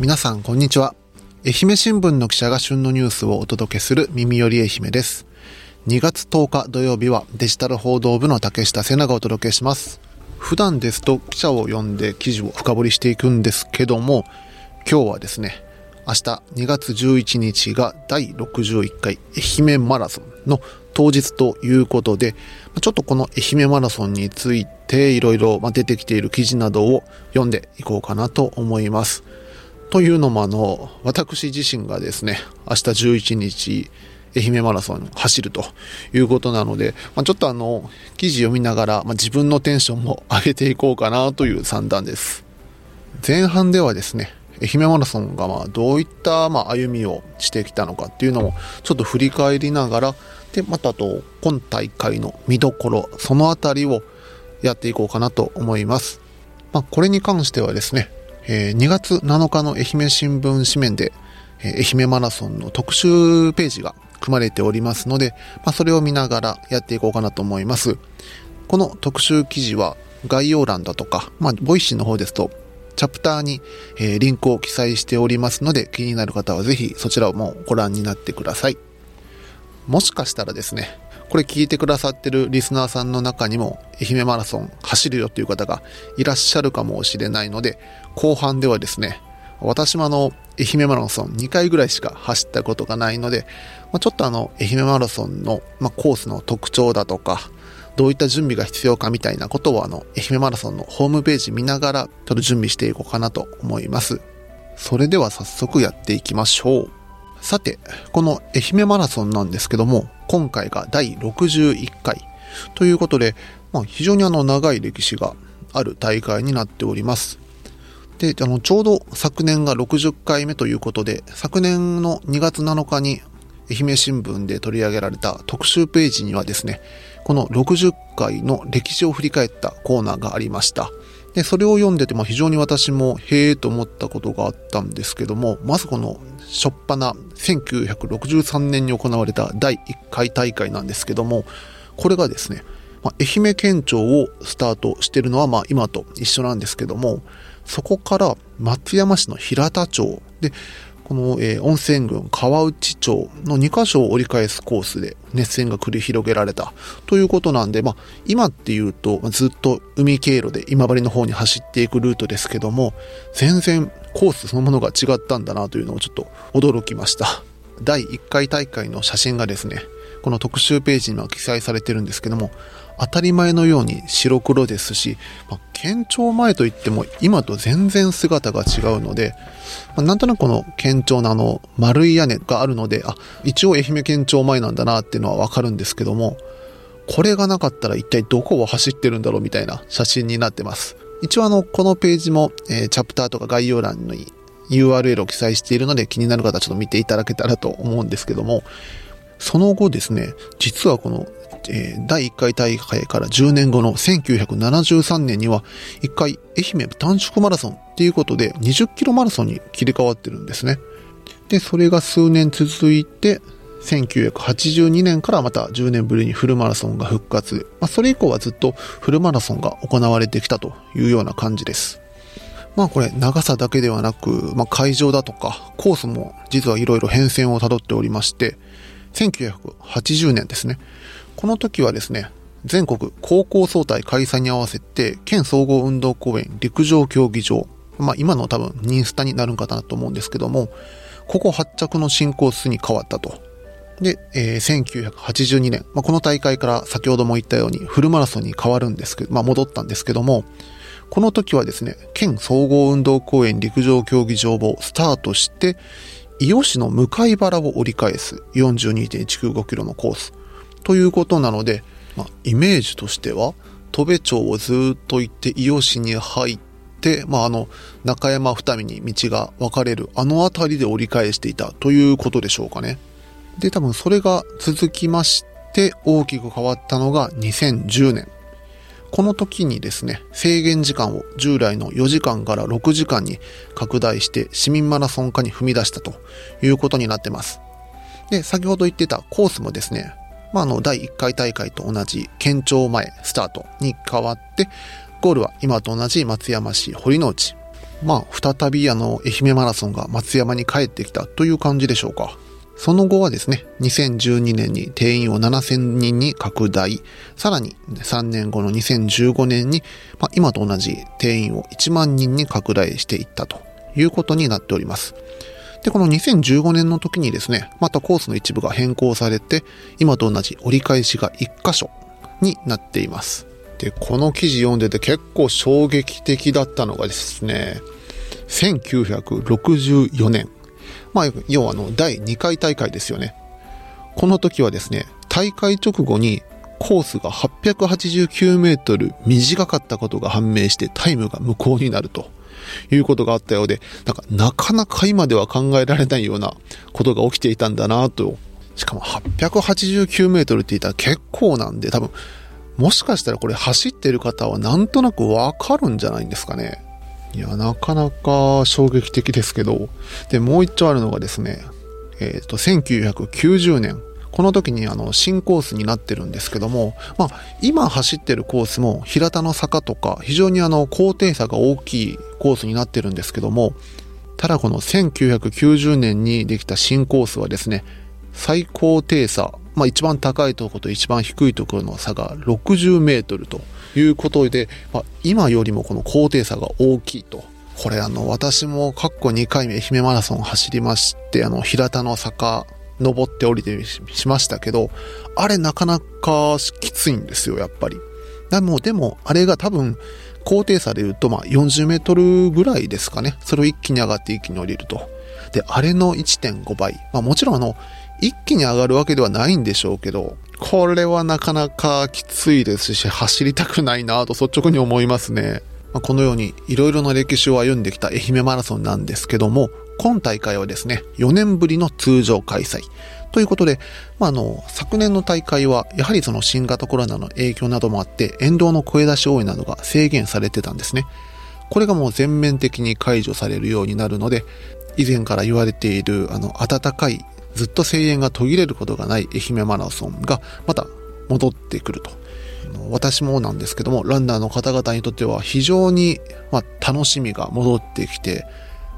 皆さんこんにちは。愛媛新聞の記者が旬のニュースをお届けする耳より愛媛です。2月10日土曜日はデジタル報道部の竹下瀬名がお届けします。普段ですと記者を呼んで記事を深掘りしていくんですけども今日はですね明日2月11日が第61回愛媛マラソンの当日ということで、ちょっとこの愛媛マラソンについていろいろ出てきている記事などを読んでいこうかなと思います。というのもあの、私自身がですね、明日11日、愛媛マラソン走るということなので、まあ、ちょっとあの、記事読みながら、まあ、自分のテンションも上げていこうかなという算段です。前半ではですね、愛媛マラソンがまあどういったまあ歩みをしてきたのかっていうのをちょっと振り返りながら、で、またと今大会の見どころ、そのあたりをやっていこうかなと思います。まあ、これに関してはですね、え、2月7日の愛媛新聞紙面で、え、愛媛マラソンの特集ページが組まれておりますので、まあ、それを見ながらやっていこうかなと思います。この特集記事は概要欄だとか、まあ、 Voicy の方ですとチャプターに、え、リンクを記載しておりますので、気になる方はぜひそちらもご覧になってください。もしかしたらですね、これ聞いてくださってるリスナーさんの中にも愛媛マラソン走るよっていう方がいらっしゃるかもしれないので、後半ではですね、私もあの、愛媛マラソン2回ぐらいしか走ったことがないので、まあ、ちょっとあの、愛媛マラソンの、まあ、コースの特徴だとか、どういった準備が必要かみたいなことをあの、愛媛マラソンのホームページ見ながら、ちょっと準備していこうかなと思います。それでは早速やっていきましょう。さて、この愛媛マラソンなんですけども、今回が第61回ということで、まあ、非常にあの長い歴史がある大会になっております。で、あの、ちょうど昨年が60回目ということで、昨年の2月7日に愛媛新聞で取り上げられた特集ページにはですね、この60回の歴史を振り返ったコーナーがありました。で、それを読んでて、まあ、非常に私もへえと思ったことがあったんですけども、まずこの、しょっぱな、1963年に行われた第1回大会なんですけども、これがですね、まあ、愛媛県庁をスタートしてるのは、まあ、今と一緒なんですけども、そこから松山市の平田町で、この、えー、温泉郡川内町の2カ所を折り返すコースで熱戦が繰り広げられたということなんで、まあ、今っていうと、ずっと海経路で今治の方に走っていくルートですけども、全然コースそのものが違ったんだなというのをちょっと驚きました。第1回大会の写真がですね、この特集ページには記載されてるんですけども、当たり前のように白黒ですし、まあ、県庁前といっても今と全然姿が違うので、まあ、なんとなくこの県庁のあの丸い屋根があるので、あ、一応愛媛県庁前なんだなっていうのはわかるんですけども、これがなかったら一体どこを走ってるんだろうみたいな写真になってます。一応あの、このページも、えー、チャプターとか概要欄に URL を記載しているので気になる方はちょっと見ていただけたらと思うんですけども、その後ですね、実はこのえー、第1回大会から10年後の1973年には、1回愛媛短縮マラソンっていうことで20キロマラソンに切り替わってるんですね。で、それが数年続いて、1982年からまた10年ぶりにフルマラソンが復活。まあ、それ以降はずっとフルマラソンが行われてきたというような感じです。まあこれ長さだけではなく、まあ、会場だとかコースも実はいろいろ変遷をたどっておりまして、1980年ですね。この時はですね、全国高校総体開催に合わせて、県総合運動公園陸上競技場、まあ今の多分ニンスタになるんかなと思うんですけども、ここ発着の新コースに変わったと。で、えー、1982年、まあ、この大会から先ほども言ったようにフルマラソンに変わるんですけど、まあ戻ったんですけども、この時はですね、県総合運動公園陸上競技場をスタートして、伊予市の向原を折り返す42.195キロのコース。ということなので、まあ、イメージとしては、戸部町をずっと行って伊予市に入って、まあ、あの、中山二見に道が分かれる、あの辺りで折り返していたということでしょうかね。で、多分それが続きまして、大きく変わったのが2010年。この時にですね、制限時間を従来の4時間から6時間に拡大して市民マラソン化に踏み出したということになってます。で、先ほど言ってたコースもですね、まあ、あの、第1回大会と同じ県庁前スタートに変わって、ゴールは今と同じ松山市堀之内。まあ、再びあの、愛媛マラソンが松山に帰ってきたという感じでしょうか。その後はですね、2012年に定員を7000人に拡大、さらに3年後の2015年に、まあ、今と同じ定員を1万人に拡大していったということになっております。で、この2015年の時にですね、またコースの一部が変更されて、今と同じ折り返しが1箇所になっています。で、この記事読んでて結構衝撃的だったのがですね、1964年、まあ、要はあの、第2回大会ですよね。この時はですね、大会直後にコースが889メートル短かったことが判明してタイムが無効になるということがあったようで、なんかなかなか今では考えられないようなことが起きていたんだなと。しかも889メートルって言ったら結構なんで多分、もしかしたらこれ走ってる方はなんとなくわかるんじゃないんですかね。いや、なかなか衝撃的ですけど、で、もう一丁あるのがですね、えっ、ー、と、1990年、この時にあの新コースになってるんですけども、まあ、今走ってるコースも平田の坂とか非常にあの高低差が大きいコースになってるんですけども、ただこの1990年にできた新コースはですね、最高低差、まあ一番高いところと一番低いところの差が60メートルということで、まあ、今よりもこの高低差が大きいと。これあの、私も過去2回目愛媛マラソン走りまして、あの、平田の坂、登って降りてしましたけど、あれなかなかきついんですよ、やっぱり。でも、でも、あれが多分、高低差で言うと、まあ、40メートルぐらいですかね。それを一気に上がって一気に降りると。で、あれの1.5倍。まあ、もちろんあの、一気に上がるわけではないんでしょうけど、これはなかなかきついですし、走りたくないなと率直に思いますね。このようにいろいろな歴史を歩んできた愛媛マラソンなんですけども、今大会はですね、4年ぶりの通常開催。ということで、まあ、あの、昨年の大会は、やはりその新型コロナの影響などもあって、沿道の声出し応援などが制限されてたんですね。これがもう全面的に解除されるようになるので、以前から言われている、あの、温かいずっと声援が途切れることがない愛媛マラソンがまた戻ってくると。私もなんですけども、ランナーの方々にとっては非常に、ま、楽しみが戻ってきて、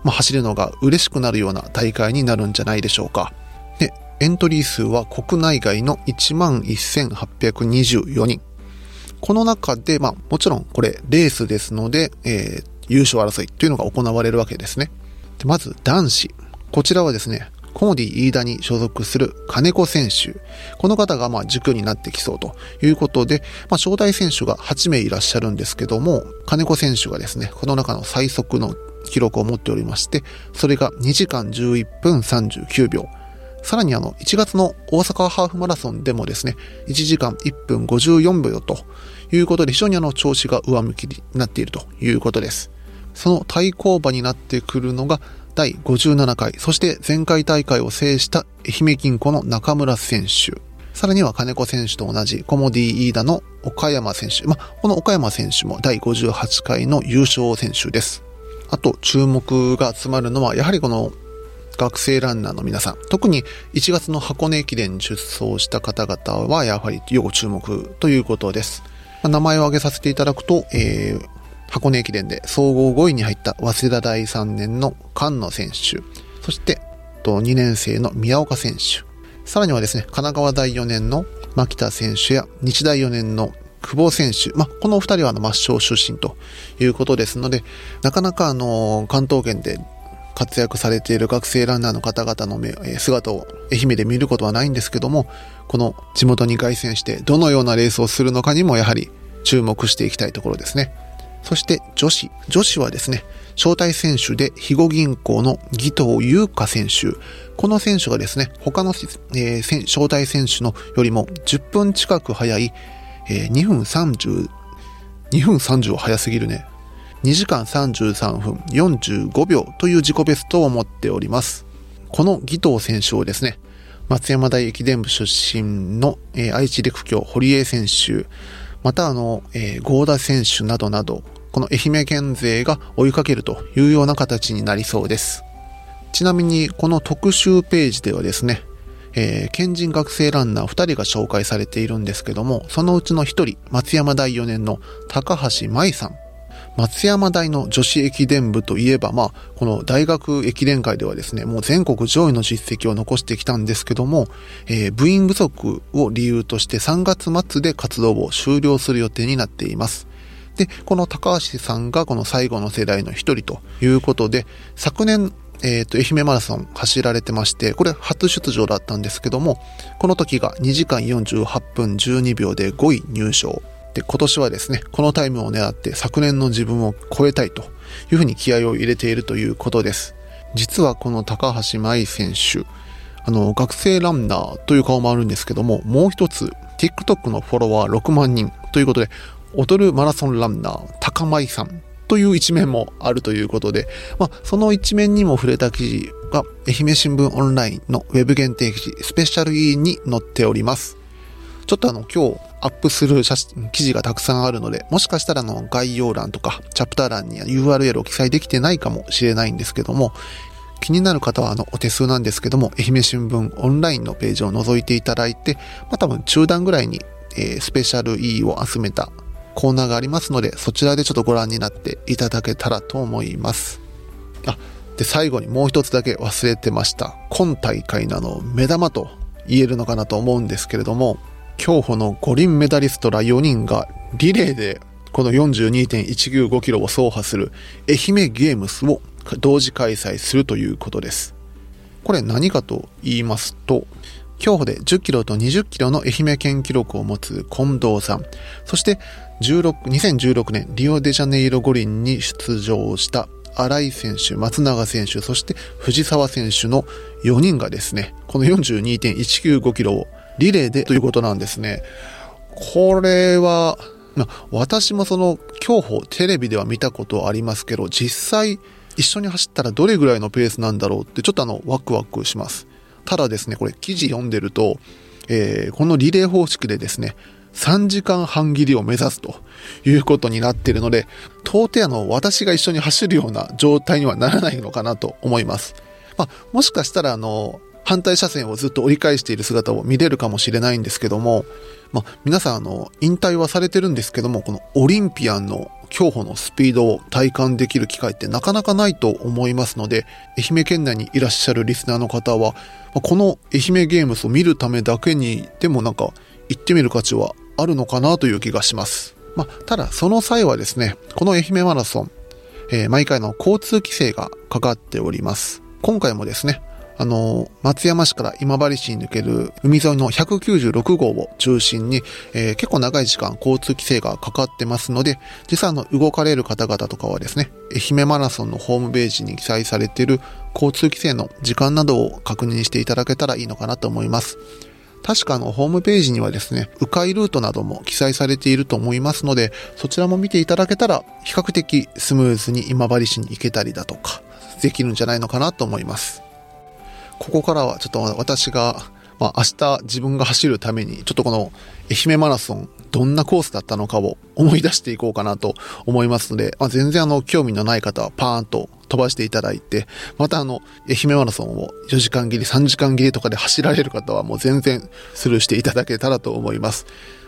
まあ、走るのが嬉しくなるような大会になるんじゃないでしょうか。で、エントリー数は国内外の11,824人。この中で、まあ、もちろんこれレースですので、えー、優勝争いというのが行われるわけですね。でまず男子。こちらはですね、コモディ飯田に所属する金子選手。この方がまあ軸になってきそうということで、まあ、招待選手が8名いらっしゃるんですけども、金子選手がですね、この中の最速の記録を持っておりまして、それが2時間11分39秒。さらにあの、1月の大阪ハーフマラソンでもですね、1時間1分54秒ということで、非常にあの、調子が上向きになっているということです。その対抗馬になってくるのが、第57回、そして前回大会を制した愛媛銀行の中村選手。さらには金子選手と同じコモディイーダの岡山選手。ま、この岡山選手も第58回の優勝選手です。あと注目が集まるのは、やはりこの学生ランナーの皆さん。特に1月の箱根駅伝に出走した方々は、やはり要注目ということです。名前を挙げさせていただくと、えー、箱根駅伝で総合5位に入った早稲田大3年の菅野選手、そして2年生の宮岡選手、さらにはですね、神奈川大4年の牧田選手や日大4年の久保選手、まあ、このお二人はあの抹消出身ということですので、なかなかあの、関東圏で活躍されている学生ランナーの方々の姿を愛媛で見ることはないんですけども、この地元に凱旋してどのようなレースをするのかにもやはり注目していきたいところですね。そして女子。女子はですね、招待選手で肥後銀行の義藤優香選手。この選手がですね、他の、えー、招待選手のよりも10分近く早い、えー、2分30、2分30は早すぎるね。2時間33分45秒という自己ベストを持っております。この義藤選手をですね、松山大駅伝部出身の、えー、愛知陸橋堀江選手、またあの、えー、合田選手などなど、この愛媛県勢が追いかけるというような形になりそうです。ちなみに、この特集ページではですね、えー、県人学生ランナー2人が紹介されているんですけども、そのうちの1人、松山大4年の高橋舞さん。松山大の女子駅伝部といえば、まあ、この大学駅伝会ではですね、もう全国上位の実績を残してきたんですけども、えー、部員不足を理由として3月末で活動を終了する予定になっています。で、この高橋さんがこの最後の世代の一人ということで、昨年、えっ、ー、と、愛媛マラソン走られてまして、これ初出場だったんですけども、この時が2時間48分12秒で5位入賞。で、今年はですね、このタイムを狙って昨年の自分を超えたいというふうに気合を入れているということです。実はこの高橋舞選手、あの、学生ランナーという顔もあるんですけども、もう一つ、TikTok のフォロワー6万人ということで、踊るマラソンランナー、高舞さんという一面もあるということで、まあ、その一面にも触れた記事が、愛媛新聞オンラインのウェブ限定記事、スペシャル E に載っております。ちょっとあの、今日アップする写真、記事がたくさんあるので、もしかしたらの概要欄とか、チャプター欄に URL を記載できてないかもしれないんですけども、気になる方はあのお手数なんですけども、愛媛新聞オンラインのページを覗いていただいて、まあ多分中段ぐらいに、えー、スペシャル E を集めたコーナーがありますので、そちらでちょっとご覧になっていただけたらと思います。あ、で、最後にもう一つだけ忘れてました。今大会のあの、目玉と言えるのかなと思うんですけれども、競歩の五輪メダリストら4人がリレーでこの42.195キロを走破する愛媛ゲームスを同時開催するということです。これ何かと言いますと、競歩で10キロと20キロの愛媛県記録を持つ近藤さん、そして16 2016年リオデジャネイロ五輪に出場した新井選手、松永選手、そして藤沢選手の4人がですね、この42.195キロをリレーでということなんですね。これは、ま私もその競歩テレビでは見たことありますけど、実際一緒に走ったらどれぐらいのペースなんだろうってちょっとあのワクワクします。ただですね、これ記事読んでると、えー、このリレー方式でですね、3時間半切りを目指すということになっているので、到底あの、私が一緒に走るような状態にはならないのかなと思います。まあ、もしかしたらあの、反対車線をずっと折り返している姿を見れるかもしれないんですけども、まあ、皆さんあの、引退はされてるんですけども、このオリンピアンの競歩のスピードを体感できる機会ってなかなかないと思いますので、愛媛県内にいらっしゃるリスナーの方は、この愛媛ゲームスを見るためだけにでもなんか行ってみる価値はあるのかなという気がします。まあ、ただその際はですね、この愛媛マラソン、えー、毎回の交通規制がかかっております。今回もですね、あの、松山市から今治市に抜ける海沿いの196号を中心に、えー、結構長い時間交通規制がかかってますので、実際の、動かれる方々とかはですね、愛媛マラソンのホームページに記載されている交通規制の時間などを確認していただけたらいいのかなと思います。確かのホームページにはですね、迂回ルートなども記載されていると思いますので、そちらも見ていただけたら、比較的スムーズに今治市に行けたりだとか、できるんじゃないのかなと思います。ここからはちょっと私が、まあ、明日自分が走るために、ちょっとこの愛媛マラソン、どんなコースだったのかを思い出していこうかなと思いますので、まあ、全然あの、興味のない方はパーンと飛ばしていただいて、またあの、愛媛マラソンを4時間切り、3時間切りとかで走られる方はもう全然スルーしていただけたらと思います。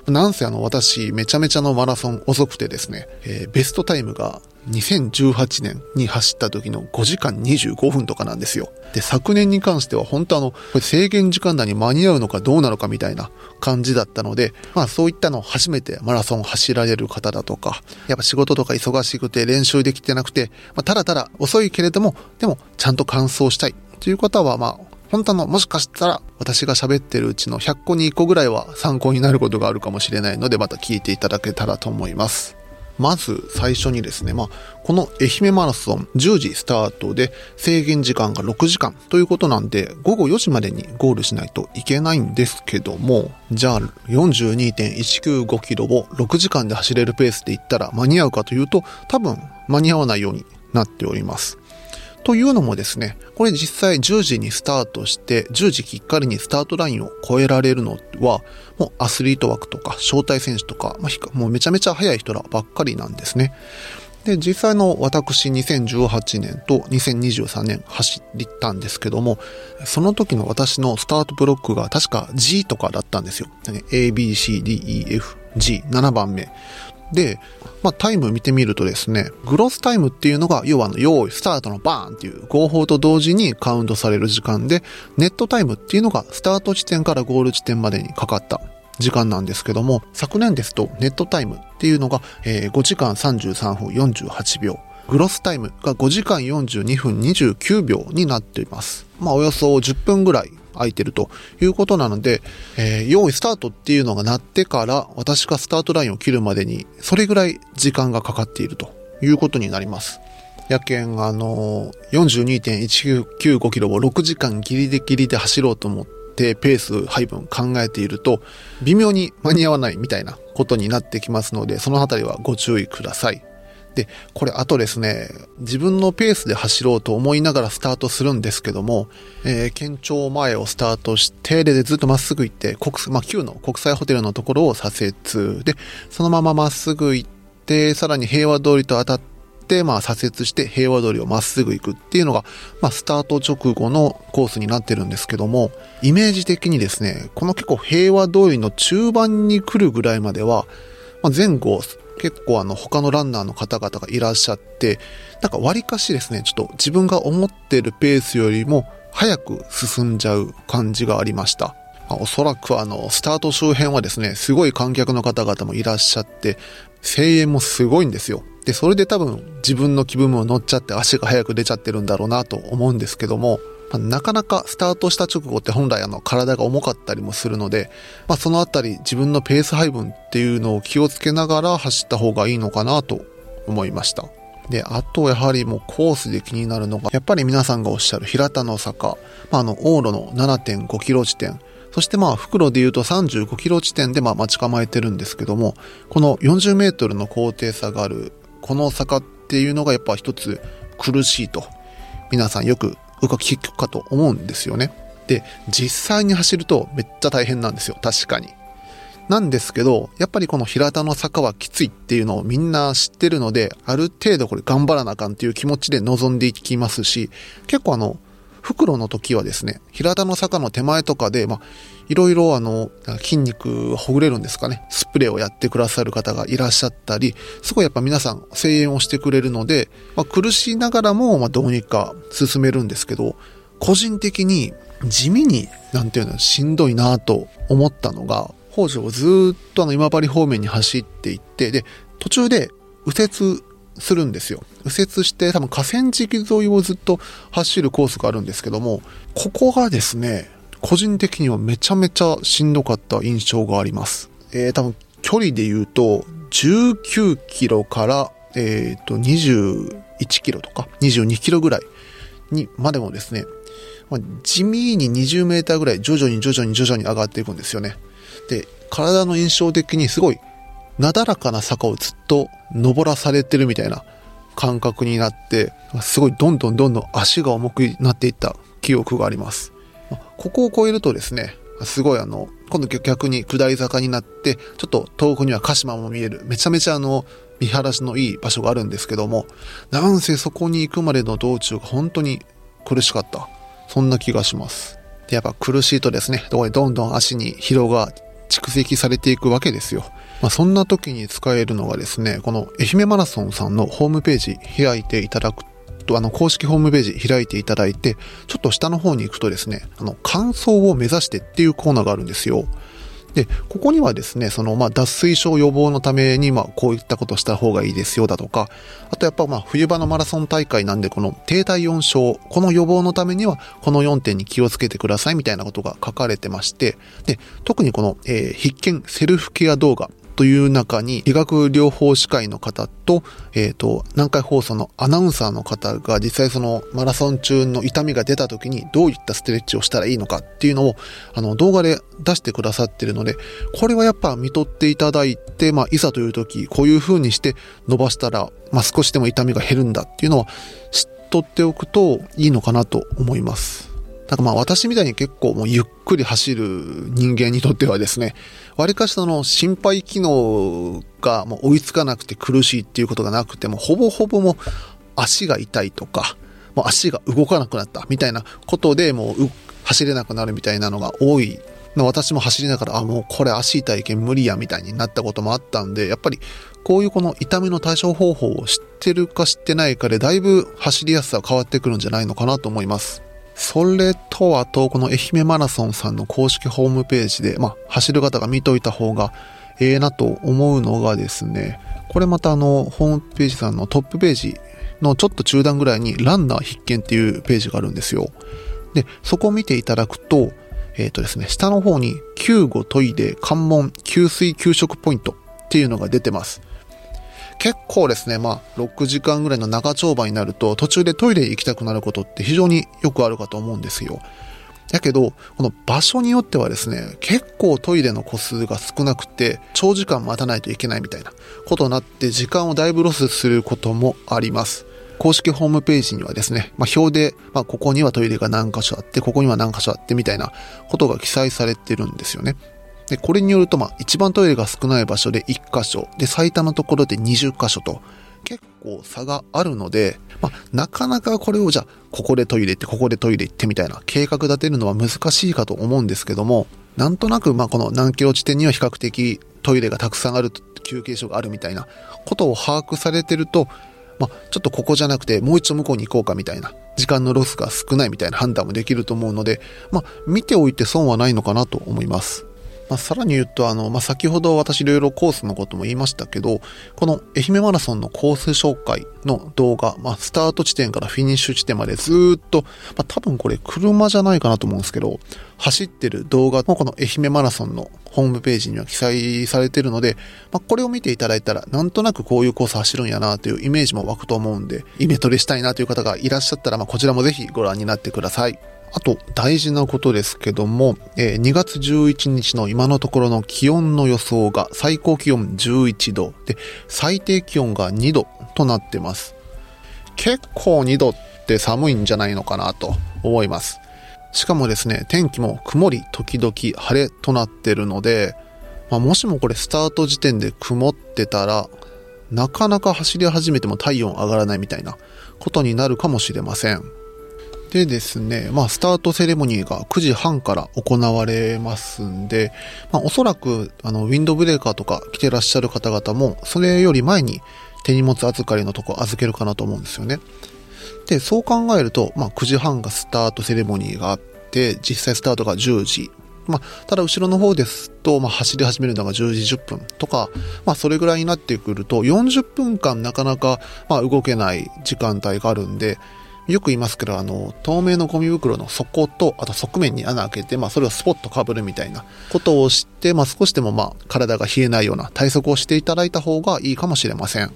なんせあの、私、めちゃめちゃのマラソン遅くてですね、えー、ベストタイムが2018年に走った時の5時間25分とかなんですよ。で、昨年に関しては本当あの、これ制限時間内に間に合うのかどうなのかみたいな感じだったので、まあそういったのを初めてマラソン走られる方だとか、やっぱ仕事とか忙しくて練習できてなくて、まあただただ遅いけれども、でもちゃんと完走したいという方はまあ本当の、もしかしたら私が喋ってるうちの100個に1個ぐらいは参考になることがあるかもしれないので、また聞いていただけたらと思います。まず最初にですね、まあ、この愛媛マラソン10時スタートで制限時間が6時間ということなんで、午後4時までにゴールしないといけないんですけども、じゃあ42.195キロを6時間で走れるペースで行ったら間に合うかというと、多分間に合わないようになっております。というのもですね、これ実際10時にスタートして、10時きっかりにスタートラインを超えられるのは、もうアスリート枠とか招待選手とか、まあ、もうめちゃめちゃ速い人らばっかりなんですね。で、実際の私2018年と2023年走ったんですけども、その時の私のスタートブロックが確か G とかだったんですよ。A, B, C, D, E, F, G、7番目。で、まあ、タイム見てみるとですね、グロスタイムっていうのが、要はあの、用意、スタートのバーンっていう合法と同時にカウントされる時間で、ネットタイムっていうのが、スタート地点からゴール地点までにかかった時間なんですけども、昨年ですとネットタイムっていうのが、えー、5時間33分48秒。グロスタイムが5時間42分29秒になっています。まあ、およそ10分ぐらい空いてるということなので、えー、用意スタートっていうのが鳴ってから私がスタートラインを切るまでにそれぐらい時間がかかっているということになります。やけん、あのー、42.195キロを6時間ギリでギリで走ろうと思ってペース配分考えていると微妙に間に合わないみたいなことになってきますのでそのあたりはご注意ください。で、これあとですね、自分のペースで走ろうと思いながらスタートするんですけども、えー、県庁前をスタートして、で、ずっとまっすぐ行って、国、まあ、旧の国際ホテルのところを左折。で、そのまままっすぐ行って、さらに平和通りと当たって、まあ、左折して平和通りをまっすぐ行くっていうのが、まあ、スタート直後のコースになってるんですけども、イメージ的にですね、この結構平和通りの中盤に来るぐらいまでは、まあ、前後結構あの他のランナーの方々がいらっしゃって、なんか割かしですね、ちょっと自分が思ってるペースよりも早く進んじゃう感じがありました。おそらくあの、スタート周辺はですね、すごい観客の方々もいらっしゃって、声援もすごいんですよ。で、それで多分自分の気分も乗っちゃって足が速く出ちゃってるんだろうなと思うんですけども、なかなかスタートした直後って本来あの体が重かったりもするので、まあ、そのあたり自分のペース配分っていうのを気をつけながら走った方がいいのかなと思いました。で、あとやはりもうコースで気になるのが、やっぱり皆さんがおっしゃる平田の坂、まあ、あの往路の7.5キロ地点、そしてまあ袋で言うと35キロ地点でまあ待ち構えてるんですけども、この40メートルの高低差があるこの坂っていうのがやっぱ一つ苦しいと。皆さんよく僕は結局かと思うんですよね。で、実際に走るとめっちゃ大変なんですよ。確かに。なんですけど、やっぱりこの平田の坂はきついっていうのをみんな知ってるので、ある程度これ頑張らなあかんっていう気持ちで臨んでいきますし、結構あの、袋の時はですね、平田の坂の手前とかで、まあ、いろいろあの、筋肉ほぐれるんですかね、スプレーをやってくださる方がいらっしゃったり、すごいやっぱ皆さん声援をしてくれるので、まあ、苦しながらも、ま、どうにか進めるんですけど、個人的に地味に、なんていうの、しんどいなと思ったのが、北条をずっとあの今治方面に走っていって、で、途中で右折するんですよ。右折して多分河川敷沿いをずっと走るコースがあるんですけども、ここがですね、個人的にはめちゃめちゃしんどかった印象があります。えー、多分距離で言うと、19キロから、え、ー、と、21キロとか、22キロぐらいに、までもですね、まあ、地味に20メーターぐらい徐々に徐々に徐々に上がっていくんですよね。で、体の印象的にすごいなだらかな坂をずっと登らされてるみたいな感覚になって、すごいどんどんどんどん足が重くなっていった記憶があります。ここを越えるとですね、すごいあの、今度逆に下り坂になって、ちょっと遠くには鹿島も見える、めちゃめちゃあの、見晴らしのいい場所があるんですけども、なんせそこに行くまでの道中が本当に苦しかった。そんな気がします。で、やっぱ苦しいとですね、どこにどんどん足に疲労が蓄積されていくわけですよ。まあ、そんな時に使えるのがですね、この愛媛マラソンさんのホームページ開いていただくとと、あの、公式ホームページ開いていただいて、ちょっと下の方に行くとですね、あの、乾燥を目指してっていうコーナーがあるんですよ。で、ここにはですね、その、まあ、脱水症予防のために、まあ、こういったことした方がいいですよだとか、あとやっぱ、まあ、冬場のマラソン大会なんで、この低体温症、この予防のためには、この4点に気をつけてくださいみたいなことが書かれてまして、で、特にこの、えー、必見セルフケア動画という中に、理学療法士会の方と、えっ、ー、と、南海放送のアナウンサーの方が実際そのマラソン中の痛みが出た時にどういったストレッチをしたらいいのかっていうのを、あの、動画で出してくださってるので、これはやっぱ見とっていただいて、まあ、いざという時、こういう風にして伸ばしたら、まあ、少しでも痛みが減るんだっていうのは知っとっておくといいのかなと思います。なんかまあ私みたいに結構もうゆっくり走る人間にとってはですね、割かしその心肺機能がもう追いつかなくて苦しいっていうことがなくても、ほぼほぼもう足が痛いとか、もう足が動かなくなったみたいなことでもう走れなくなるみたいなのが多い私も走りながら、あ、もうこれ足痛いけん無理やみたいになったこともあったんで、やっぱりこういうこの痛みの対処方法を知ってるか知ってないかで、だいぶ走りやすさは変わってくるんじゃないのかなと思います。それと、あと、この愛媛マラソンさんの公式ホームページで、まあ、走る方が見といた方がええなと思うのがですね、これまたあの、ホームページさんのトップページのちょっと中段ぐらいにランナー必見っていうページがあるんですよ。で、そこを見ていただくと、えっ、ー、とですね、下の方に救護トイレ関門給水給食ポイントっていうのが出てます。結構ですね、まあ、6時間ぐらいの長丁場になると、途中でトイレ行きたくなることって非常によくあるかと思うんですよ。だけど、この場所によってはですね、結構トイレの個数が少なくて、長時間待たないといけないみたいなことになって、時間をだいぶロスすることもあります。公式ホームページにはですね、まあ、表で、まあ、ここにはトイレが何箇所あって、ここには何箇所あってみたいなことが記載されてるんですよね。で、これによると、まあ、一番トイレが少ない場所で1箇所、で、最多のところで20箇所と、結構差があるので、まあ、なかなかこれをじゃあ、ここでトイレ行って、ここでトイレ行ってみたいな計画立てるのは難しいかと思うんですけども、なんとなく、まあ、この何キロ地点には比較的トイレがたくさんある、休憩所があるみたいなことを把握されてると、まあ、ちょっとここじゃなくてもう一度向こうに行こうかみたいな、時間のロスが少ないみたいな判断もできると思うので、まあ、見ておいて損はないのかなと思います。まあ、さらに言うと、あの、まあ、先ほど私いろいろコースのことも言いましたけど、この愛媛マラソンのコース紹介の動画、まあ、スタート地点からフィニッシュ地点までずっと、まあ、多分これ車じゃないかなと思うんですけど、走ってる動画もこの愛媛マラソンのホームページには記載されてるので、まあ、これを見ていただいたら、なんとなくこういうコース走るんやなというイメージも湧くと思うんで、イメトレしたいなという方がいらっしゃったら、まあ、こちらもぜひご覧になってください。あと、大事なことですけども、えー、2月11日の今のところの気温の予想が最高気温11度で、最低気温が2度となってます。結構2度って寒いんじゃないのかなと思います。しかもですね、天気も曇り時々晴れとなってるので、まあ、もしもこれスタート時点で曇ってたら、なかなか走り始めても体温上がらないみたいなことになるかもしれません。でですね、まあ、スタートセレモニーが9時半から行われますんで、まあ、おそらく、あの、ウィンドブレーカーとか来てらっしゃる方々も、それより前に手荷物預かりのとこ預けるかなと思うんですよね。で、そう考えると、まあ、9時半がスタートセレモニーがあって、実際スタートが10時。まあ、ただ後ろの方ですと、まあ、走り始めるのが10時10分とか、まあ、それぐらいになってくると、40分間なかなか、まあ、動けない時間帯があるんで、よく言いますけど、あの、透明のゴミ袋の底と、あと側面に穴開けて、まあ、それをスポッと被るみたいなことをして、まあ、少しでもまあ、体が冷えないような対策をしていただいた方がいいかもしれません。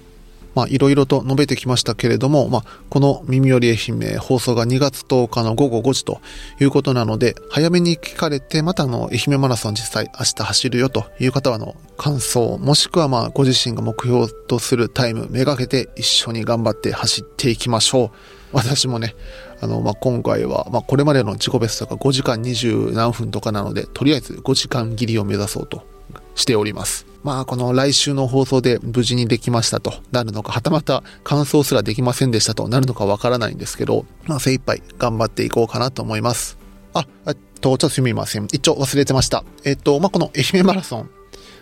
まあ、いろいろと述べてきましたけれども、まあ、この耳より愛媛放送が2月10日の午後5時ということなので、早めに聞かれて、またあの、愛媛マラソン実際明日走るよという方は、あの、感想、もしくはまあ、ご自身が目標とするタイム、めがけて一緒に頑張って走っていきましょう。私もね、あの、まあ、今回は、まあ、これまでの自己ベストが5時間20何分とかなので、とりあえず5時間切りを目指そうとしております。まあ、この来週の放送で無事にできましたとなるのか、はたまた感想すらできませんでしたとなるのかわからないんですけど、まあ、精一杯頑張っていこうかなと思います。あ、えっと、ちょっとすみません。一応忘れてました。えっと、まあ、この愛媛マラソン、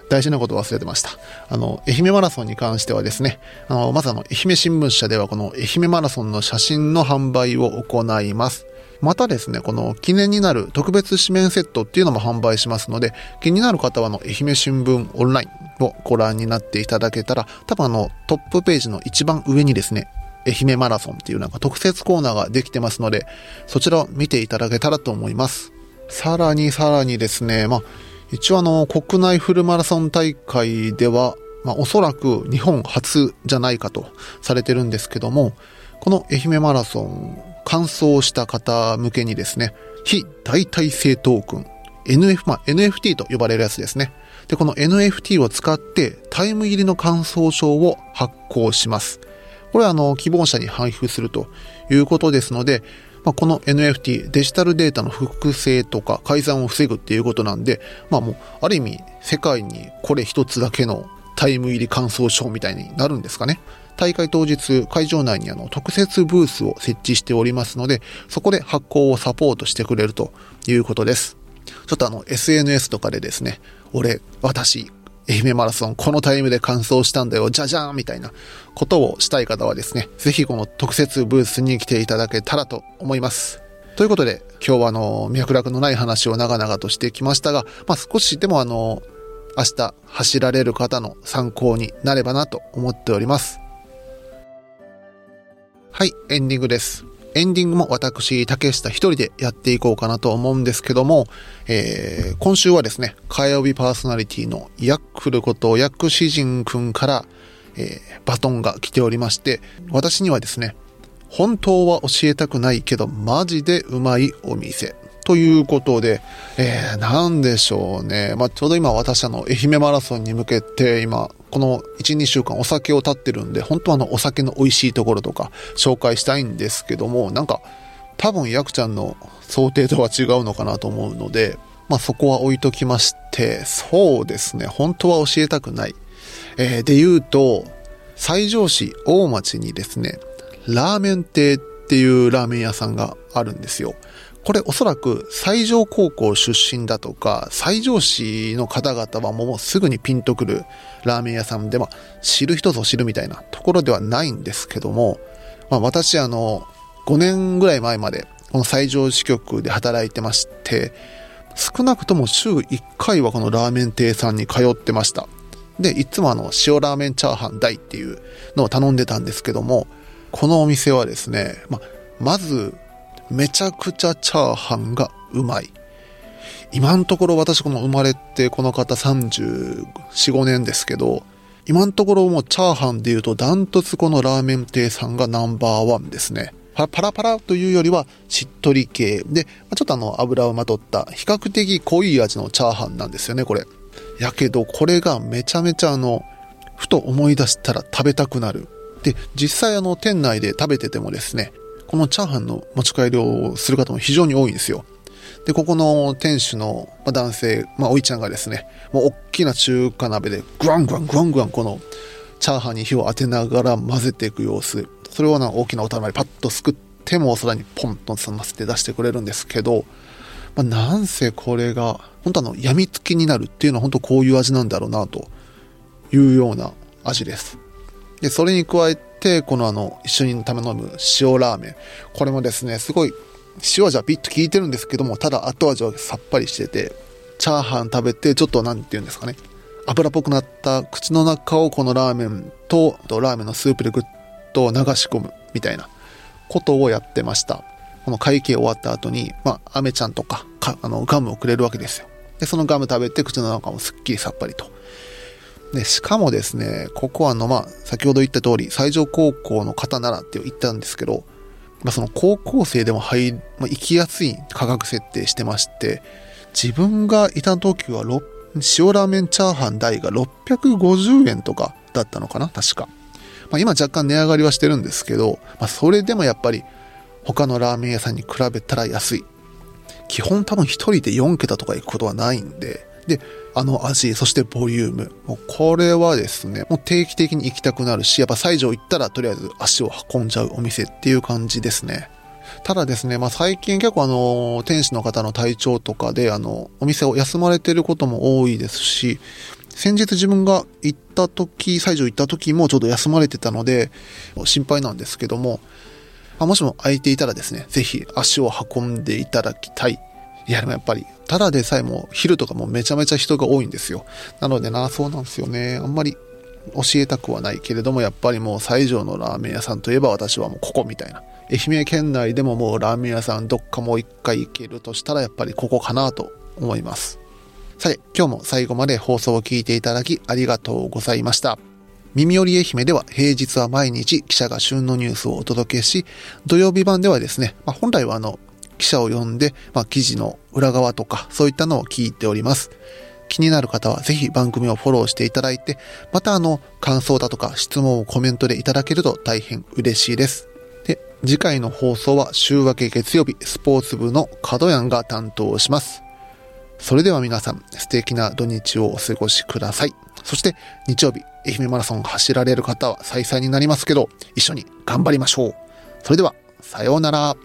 大事なことを忘れてました。あの、愛媛マラソンに関してはですね、あの、まずあの、愛媛新聞社ではこの愛媛マラソンの写真の販売を行います。またですね、この記念になる特別紙面セットっていうのも販売しますので、気になる方はあの、愛媛新聞オンラインをご覧になっていただけたら、多分あの、トップページの一番上にですね、愛媛マラソンっていうなんか特設コーナーができてますので、そちらを見ていただけたらと思います。さらにさらにですね、まあ、一応あの、国内フルマラソン大会では、まあ、おそらく日本初じゃないかとされてるんですけども、この愛媛マラソン、完走した方向けにですね、非代替性トークン、NF、まあ、NFT と呼ばれるやつですね。で、この NFT を使ってタイム入りの感想証を発行します。これはあの、希望者に配布するということですので、まあ、この NFT、デジタルデータの複製とか改ざんを防ぐっていうことなんで、まあもう、ある意味、世界にこれ一つだけのタイム入り感想証みたいになるんですかね。大会当日、会場内にあの特設ブースを設置しておりますので、そこで発行をサポートしてくれるということです。ちょっとあの SNS とかでですね、俺、私、愛媛マラソンこのタイムで完走したんだよ、じゃじゃーんみたいなことをしたい方はですね、ぜひこの特設ブースに来ていただけたらと思います。ということで、今日はあの、脈絡のない話を長々としてきましたが、まあ、少しでもあの、明日走られる方の参考になればなと思っております。はい、エンディングです。エンディングも私、竹下一人でやっていこうかなと思うんですけども、えー、今週はですね、火曜日パーソナリティのヤックルことヤックシジンくんから、えー、バトンが来ておりまして、私にはですね、本当は教えたくないけど、マジでうまいお店。ということで、えー、なんでしょうね。まあ、ちょうど今私あの、愛媛マラソンに向けて今、この1、2週間お酒を立ってるんで、本当はあの、お酒の美味しいところとか紹介したいんですけども、なんか、多分ヤクちゃんの想定とは違うのかなと思うので、まあ、そこは置いときまして、そうですね、本当は教えたくない。えー、で言うと、西条市大町にですね、ラーメン亭っていうラーメン屋さんがあるんですよ。これおそらく西条高校出身だとか、西条市の方々はもうすぐにピンとくるラーメン屋さんで、まあ、知る人ぞ知るみたいなところではないんですけども、まあ、私あの、5年ぐらい前までこの西条支局で働いてまして、少なくとも週1回はこのラーメン亭さんに通ってました。で、いつもあの、塩ラーメンチャーハン大っていうのを頼んでたんですけども、このお店はですね、ままず、めちゃくちゃチャーハンがうまい。今のところ私この生まれてこの方34、5年ですけど、今のところもうチャーハンで言うとダントツこのラーメン亭さんがナンバーワンですね。パラパラというよりはしっとり系で、ちょっとあの油をまとった比較的濃い味のチャーハンなんですよね、これ。やけどこれがめちゃめちゃあの、ふと思い出したら食べたくなる。で、実際あの店内で食べててもですね、このチャーハンの持ち帰りをする方も非常に多いんですよ。で、ここの店主の男性、まあ、おいちゃんがですね、もう大きな中華鍋でグワングワングワングワンこのチャーハンに火を当てながら混ぜていく様子。それをな大きなお玉でパッとすくってもお空にポンと冷ませて出してくれるんですけど、まあ、なんせこれが、本当あの、病みつきになるっていうのは本当こういう味なんだろうなというような味です。で、それに加えて、このあの、一緒に頼む塩ラーメン。これもですね、すごい、塩味はピッと効いてるんですけども、ただ後味はさっぱりしてて、チャーハン食べて、ちょっと何て言うんですかね、油っぽくなった口の中をこのラーメンと、ラーメンのスープでぐっと流し込むみたいなことをやってました。この会計終わった後に、まあ、アメちゃんとか、かあの、ガムをくれるわけですよ。で、そのガム食べて口の中もすっきりさっぱりと。で、しかもですね、ここはあの、まあ、先ほど言った通り、西条高校の方ならって言ったんですけど、まあ、その高校生でも入、まあ、行きやすい価格設定してまして、自分がいた時は塩ラーメンチャーハン代が650円とかだったのかな確か。まあ、今若干値上がりはしてるんですけど、まあ、それでもやっぱり他のラーメン屋さんに比べたら安い。基本多分一人で4桁とか行くことはないんで、で、あの味、そしてボリューム。もうこれはですね、もう定期的に行きたくなるし、やっぱ西条行ったらとりあえず足を運んじゃうお店っていう感じですね。ただですね、まあ最近結構あの、店主の方の体調とかで、あの、お店を休まれてることも多いですし、先日自分が行った時、西条行った時もちょうど休まれてたので、心配なんですけども、ま、もしも空いていたらですね、ぜひ足を運んでいただきたい。いや、でもやっぱりただでさえも昼とかもめちゃめちゃ人が多いんですよ。なのでな、そうなんですよね。あんまり教えたくはないけれども、やっぱりもう西条のラーメン屋さんといえば私はもうここみたいな。愛媛県内でももうラーメン屋さんどっかもう一回行けるとしたらやっぱりここかなと思います。さて、今日も最後まで放送を聞いていただきありがとうございました。耳寄り愛媛では平日は毎日記者が旬のニュースをお届けし、土曜日版ではですね、まあ、本来はあの記者を呼んで、まあ、記事の裏側とか、そういったのを聞いております。気になる方はぜひ番組をフォローしていただいて、またあの、感想だとか質問をコメントでいただけると大変嬉しいです。で、次回の放送は週明け月曜日、スポーツ部の角谷が担当します。それでは皆さん、素敵な土日をお過ごしください。そして、日曜日、愛媛マラソン走られる方は再々になりますけど、一緒に頑張りましょう。それでは、さようなら。